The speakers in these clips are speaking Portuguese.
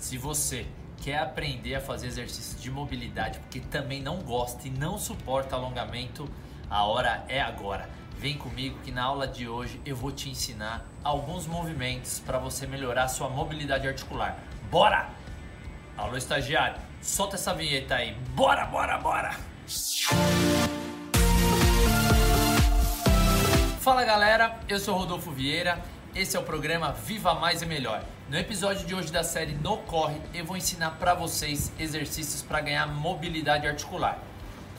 Se você quer aprender a fazer exercícios de mobilidade porque também não gosta e não suporta alongamento, a hora é agora. Vem comigo que na aula de hoje eu vou te ensinar alguns movimentos para você melhorar sua mobilidade articular. Bora! Alô estagiário, solta essa vinheta aí. Bora, bora, bora! Fala galera, eu sou Rodolfo Vieira. Esse é o programa Viva Mais e Melhor. No episódio de hoje da série No Corre, eu vou ensinar para vocês exercícios para ganhar mobilidade articular.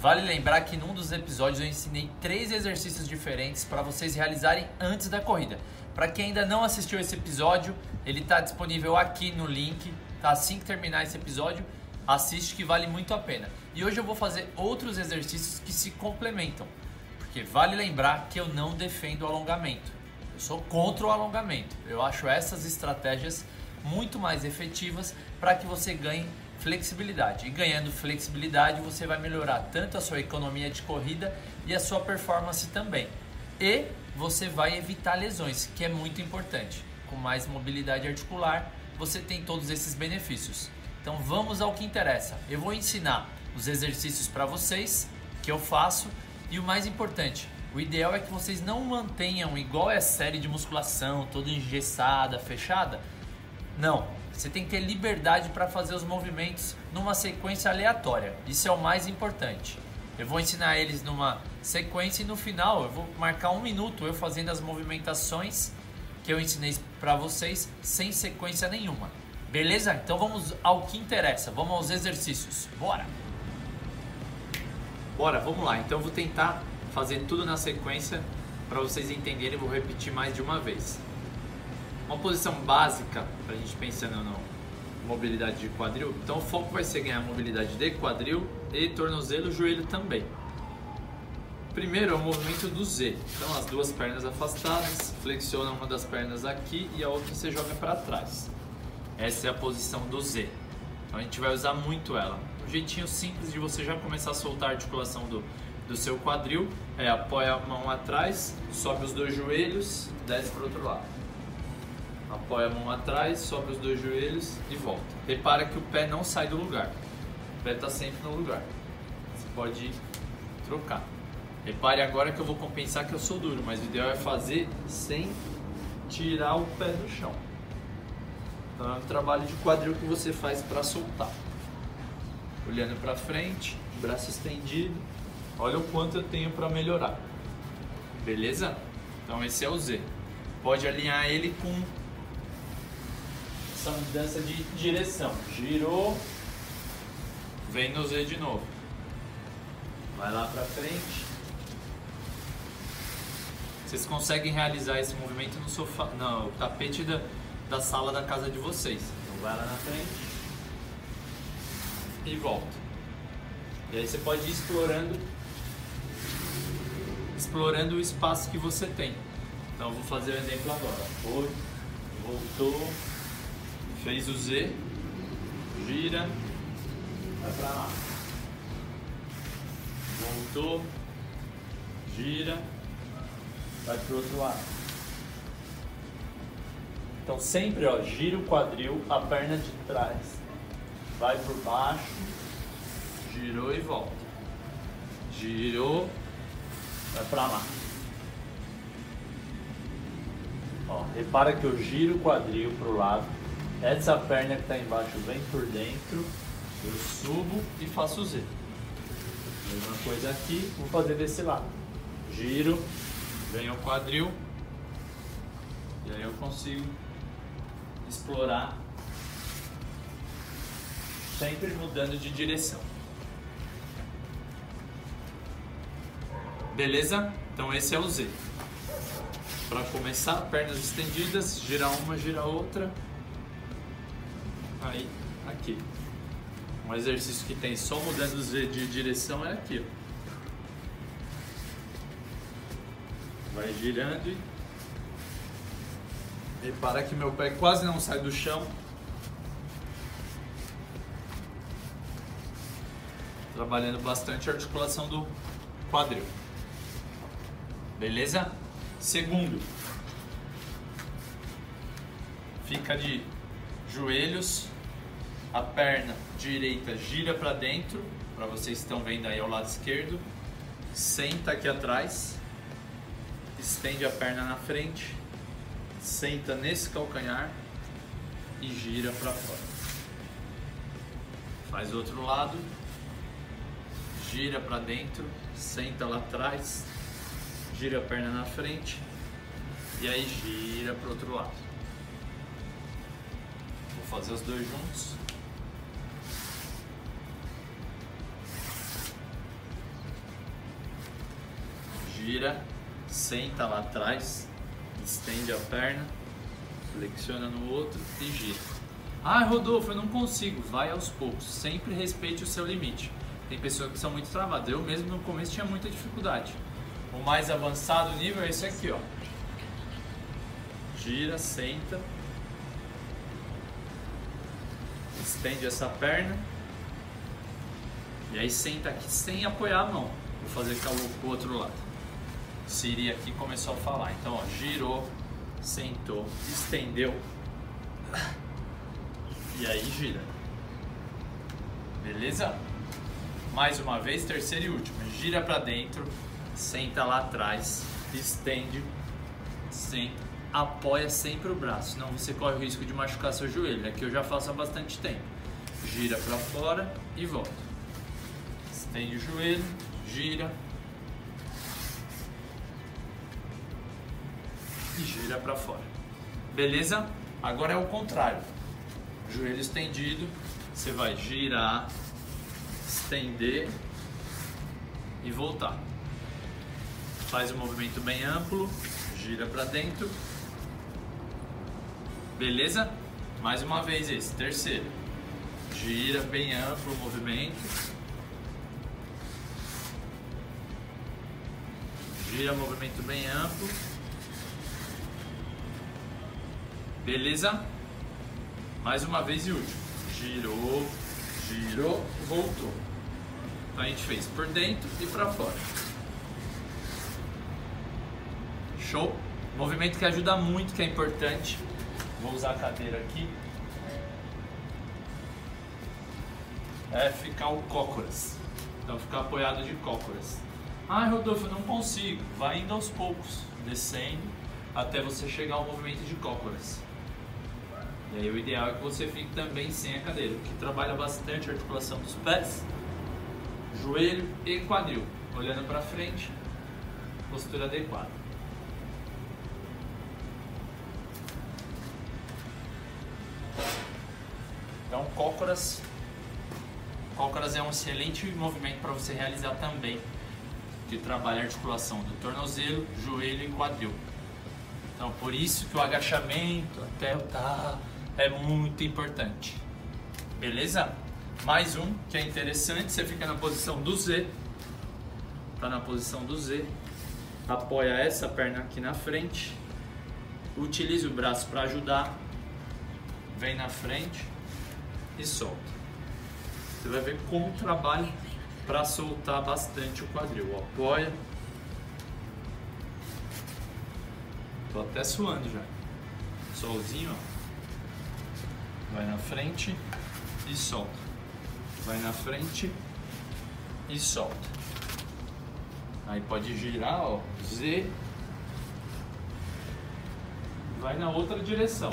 Vale lembrar que num dos episódios eu ensinei três exercícios diferentes para vocês realizarem antes da corrida. Para quem ainda não assistiu esse episódio, ele está disponível aqui no link. Tá? Assim que terminar esse episódio, assiste que vale muito a pena. E hoje eu vou fazer outros exercícios que se complementam, porque vale lembrar que eu não defendo alongamento. Sou contra o alongamento. Eu acho essas estratégias muito mais efetivas para que você ganhe flexibilidade. E ganhando flexibilidade, você vai melhorar tanto a sua economia de corrida e a sua performance também. E você vai evitar lesões, que é muito importante. Com mais mobilidade articular, você tem todos esses benefícios. Então vamos ao que interessa. Eu vou ensinar os exercícios para vocês que eu faço e o mais importante, o ideal é que vocês não mantenham igual é a série de musculação, toda engessada, fechada. Não, você tem que ter liberdade para fazer os movimentos numa sequência aleatória. Isso é o mais importante. Eu vou ensinar eles numa sequência e no final eu vou marcar um minuto eu fazendo as movimentações que eu ensinei para vocês sem sequência nenhuma. Beleza? Então vamos ao que interessa. Vamos aos exercícios. Bora! Bora, vamos lá. Então eu vou tentar fazer tudo na sequência para vocês entenderem. Vou repetir mais de uma vez. Uma posição básica para a gente pensando no mobilidade de quadril. Então o foco vai ser ganhar mobilidade de quadril e tornozelo, joelho também. Primeiro é o movimento do Z. Então as duas pernas afastadas, flexiona uma das pernas aqui e a outra você joga para trás. Essa é a posição do Z. Então a gente vai usar muito ela. Um jeitinho simples de você já começar a soltar a articulação do, do seu quadril é apoia a mão atrás, sobe os dois joelhos, desce para o outro lado apoia a mão atrás, sobe os dois joelhos e volta. Repara que o pé não sai do lugar. O pé está sempre no lugar. Você pode trocar. Repare agora que eu vou compensar que eu sou duro, mas o ideal é fazer sem tirar o pé do chão. Então é um trabalho de quadril que você faz para soltar. Olhando para frente, braço estendido. Olha o quanto eu tenho para melhorar. Beleza? Então esse é o Z. Pode alinhar ele com essa mudança de direção. Girou, vem no Z de novo. Vai lá para frente. Vocês conseguem realizar esse movimento no sofá, no tapete da, da sala da casa de vocês. Então vai lá na frente e volta. E aí você pode ir explorando explorando o espaço que você tem. Então vou fazer o um exemplo agora. Foi, voltou, Fez o Z, gira, vai pra lá. Voltou, gira, vai pro outro lado. Então sempre ó, gira o quadril, a perna de trás vai por baixo, girou e volta. Girou, vai pra lá. Ó, repara que eu giro o quadril pro lado essa perna que está embaixo vem por dentro, eu subo e faço Z. Mesma coisa aqui, vou fazer desse lado. Giro, venho ao quadril e aí eu consigo explorar sempre mudando de direção. Beleza? Então esse é o Z. Para começar, pernas estendidas, gira uma, gira outra, Aí, aqui. Um exercício que tem só mudando de direção é aqui. Ó. Vai girando e... Repara que meu pé quase não sai do chão. Trabalhando bastante a articulação do quadril. Beleza? Segundo. Fica de joelhos A perna direita gira para dentro, para vocês que estão vendo aí ao lado esquerdo. Senta aqui atrás. Estende a perna na frente. Senta nesse calcanhar e gira para fora. Faz o outro lado. Gira para dentro, senta lá atrás. Gira a perna na frente e aí gira para o outro lado. Vou fazer os dois juntos. Gira, senta lá atrás, estende a perna, flexiona no outro e gira. Ah, Rodolfo, eu não consigo. Vai aos poucos. Sempre respeite o seu limite. Tem pessoas que são muito travadas. Eu mesmo no começo tinha muita dificuldade. O mais avançado nível é esse aqui, ó gira, senta, estende essa perna e aí senta aqui sem apoiar a mão. Vou fazer com o outro lado. Siri aqui começou a falar. Então, ó, girou, sentou, estendeu e aí gira. Beleza? Mais uma vez, terceira e última. Gira para dentro, senta lá atrás, estende, senta apoia sempre o braço, senão você corre o risco de machucar seu joelho. Aqui eu já faço há bastante tempo. Gira para fora e volta. Estende o joelho, gira. E gira para fora. Beleza? Agora é o contrário. Joelho estendido, você vai girar, estender e voltar. Faz um movimento bem amplo, gira para dentro Beleza? Mais uma vez esse, terceiro. Gira bem amplo o movimento. Gira movimento bem amplo. Beleza? Mais uma vez e último. Girou, girou, voltou. Então a gente fez por dentro e para fora. Show? Movimento que ajuda muito, que é importante Vou usar a cadeira aqui. É ficar o cócoras. Então ficar apoiado de cócoras. Ah, Rodolfo, não consigo. Vai indo aos poucos, descendo até você chegar ao movimento de cócoras. E aí o ideal é que você fique também sem a cadeira, que trabalha bastante a articulação dos pés, joelho e quadril. Olhando para frente, postura adequada. Cócoras, cócoras é um excelente movimento para você realizar também, que trabalha a articulação do tornozelo, joelho e quadril. Então, por isso que o agachamento até o tá é muito importante. Beleza? Mais um que é interessante, você fica na posição do Z. Tá na posição do Z. Apoia essa perna aqui na frente. Utilize o braço para ajudar. Vem na frente e solta. Você vai ver como trabalha para soltar bastante o quadril. Apoia. Tô até suando já. Solzinho, ó. Vai na frente e solta. Vai na frente e solta. Aí pode girar, ó, Z. Vai na outra direção.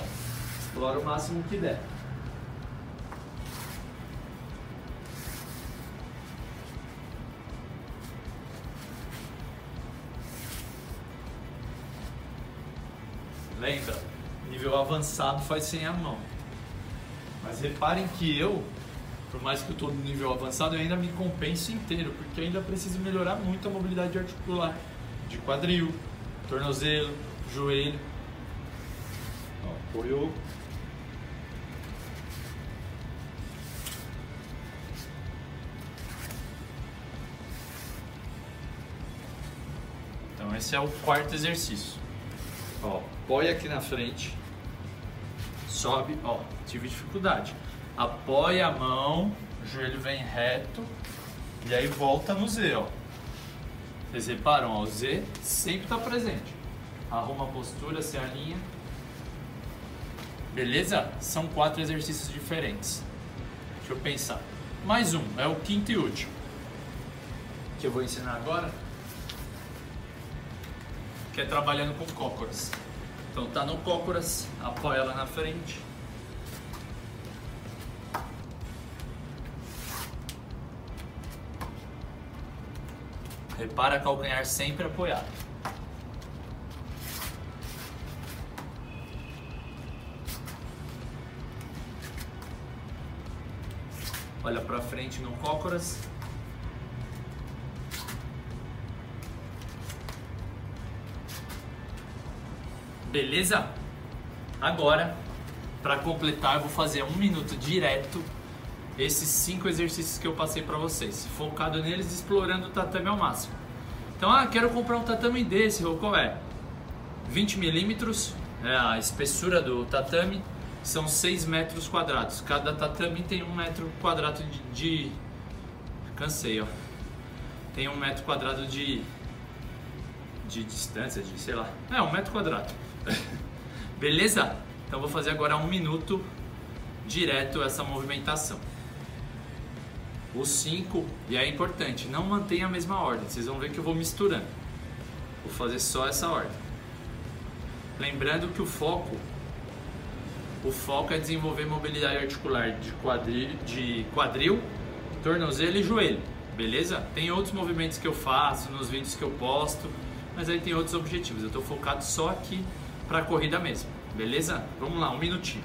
Explora o máximo que der. Lembra? Nível avançado faz sem a mão. Mas reparem que eu, por mais que eu estou no nível avançado, eu ainda me compenso inteiro, porque ainda preciso melhorar muito a mobilidade articular. De quadril, tornozelo, joelho. Apoiou. Então esse é o quarto exercício. Ó, apoia aqui na frente, sobe, ó, tive dificuldade. Apoia a mão, joelho vem reto e aí volta no Z, ó. Vocês reparam, ó, o Z sempre está presente. Arruma a postura, se alinha. Beleza? São quatro exercícios diferentes. Deixa eu pensar. Mais um, é o quinto e último. Que eu vou ensinar agora. Que é trabalhando com cócoras. Então tá no cócoras, apoia ela na frente. Repara calcanhar sempre apoiado. Olha para frente no cócoras. Beleza? Agora, para completar, eu vou fazer um minuto direto esses cinco exercícios que eu passei para vocês, focado neles, explorando o tatame ao máximo. Então, ah, quero comprar um tatame desse, qual é? 20 milímetros, é a espessura do tatame, são 6 metros quadrados. Cada tatame tem um metro quadrado de, de... cansei, ó. Tem um metro quadrado de de distância, de sei lá, é um metro quadrado. Beleza? Então vou fazer agora um minuto direto essa movimentação. O 5, e é importante, não mantenha a mesma ordem, vocês vão ver que eu vou misturando. Vou fazer só essa ordem. Lembrando que o foco o foco é desenvolver mobilidade articular de quadril, de quadril, tornozelo e joelho, beleza? Tem outros movimentos que eu faço nos vídeos que eu posto, mas aí tem outros objetivos. Eu estou focado só aqui para a corrida mesmo, beleza? Vamos lá, um minutinho.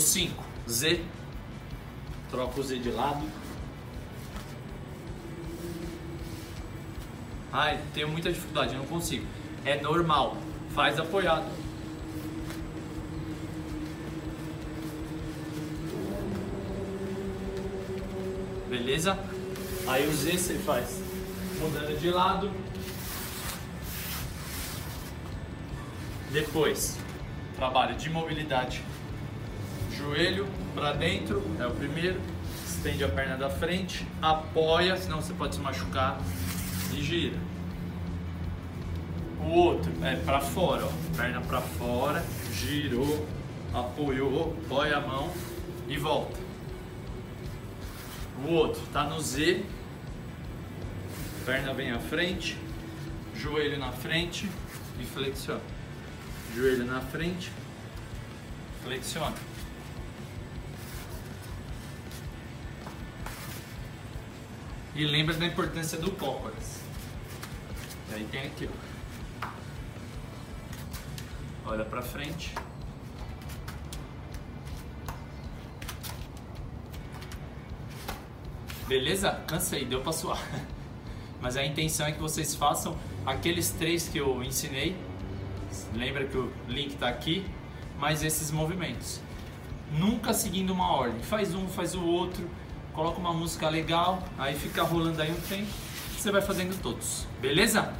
O cinco, Z. Troca o Z de lado. Ai, tenho muita dificuldade, não consigo. É normal. Faz apoiado. Beleza? Aí o Z você faz mudando de lado. Depois, trabalho de mobilidade joelho para dentro, é o primeiro. Estende a perna da frente, apoia, senão você pode se machucar e gira. O outro é para fora, ó. perna para fora, girou, apoiou, apoia a mão e volta. O outro tá no Z, perna vem à frente, joelho na frente e flexiona. Joelho na frente, flexiona. E lembra da importância do cócoras. Aí tem aqui, ó. Olha pra frente. Beleza? Cansei, deu pra suar. Mas a intenção é que vocês façam aqueles três que eu ensinei. Lembra que o link tá aqui. Mas esses movimentos. Nunca seguindo uma ordem. Faz um, faz o outro coloca uma música legal, aí fica rolando aí um tempo, você vai fazendo todos, beleza?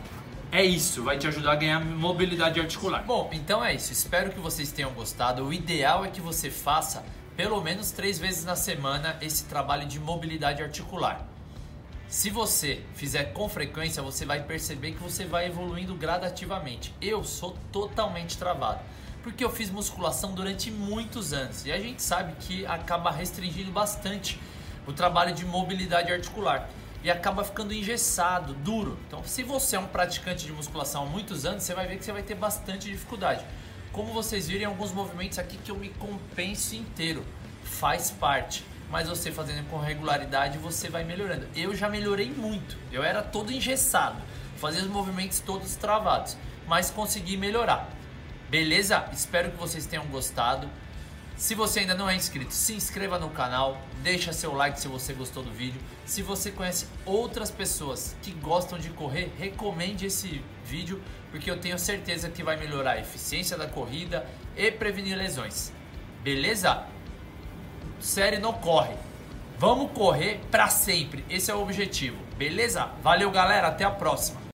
É isso, vai te ajudar a ganhar mobilidade articular. Bom, então é isso. Espero que vocês tenham gostado. O ideal é que você faça pelo menos três vezes na semana esse trabalho de mobilidade articular. Se você fizer com frequência, você vai perceber que você vai evoluindo gradativamente. Eu sou totalmente travado, porque eu fiz musculação durante muitos anos e a gente sabe que acaba restringindo bastante o trabalho de mobilidade articular e acaba ficando engessado, duro. Então, se você é um praticante de musculação há muitos anos, você vai ver que você vai ter bastante dificuldade. Como vocês viram, alguns movimentos aqui que eu me compenso inteiro, faz parte mas você fazendo com regularidade você vai melhorando. Eu já melhorei muito. Eu era todo engessado, fazia os movimentos todos travados, mas consegui melhorar. Beleza? Espero que vocês tenham gostado. Se você ainda não é inscrito, se inscreva no canal, deixa seu like se você gostou do vídeo. Se você conhece outras pessoas que gostam de correr, recomende esse vídeo, porque eu tenho certeza que vai melhorar a eficiência da corrida e prevenir lesões. Beleza? série não corre. Vamos correr para sempre. Esse é o objetivo. Beleza? Valeu, galera. Até a próxima.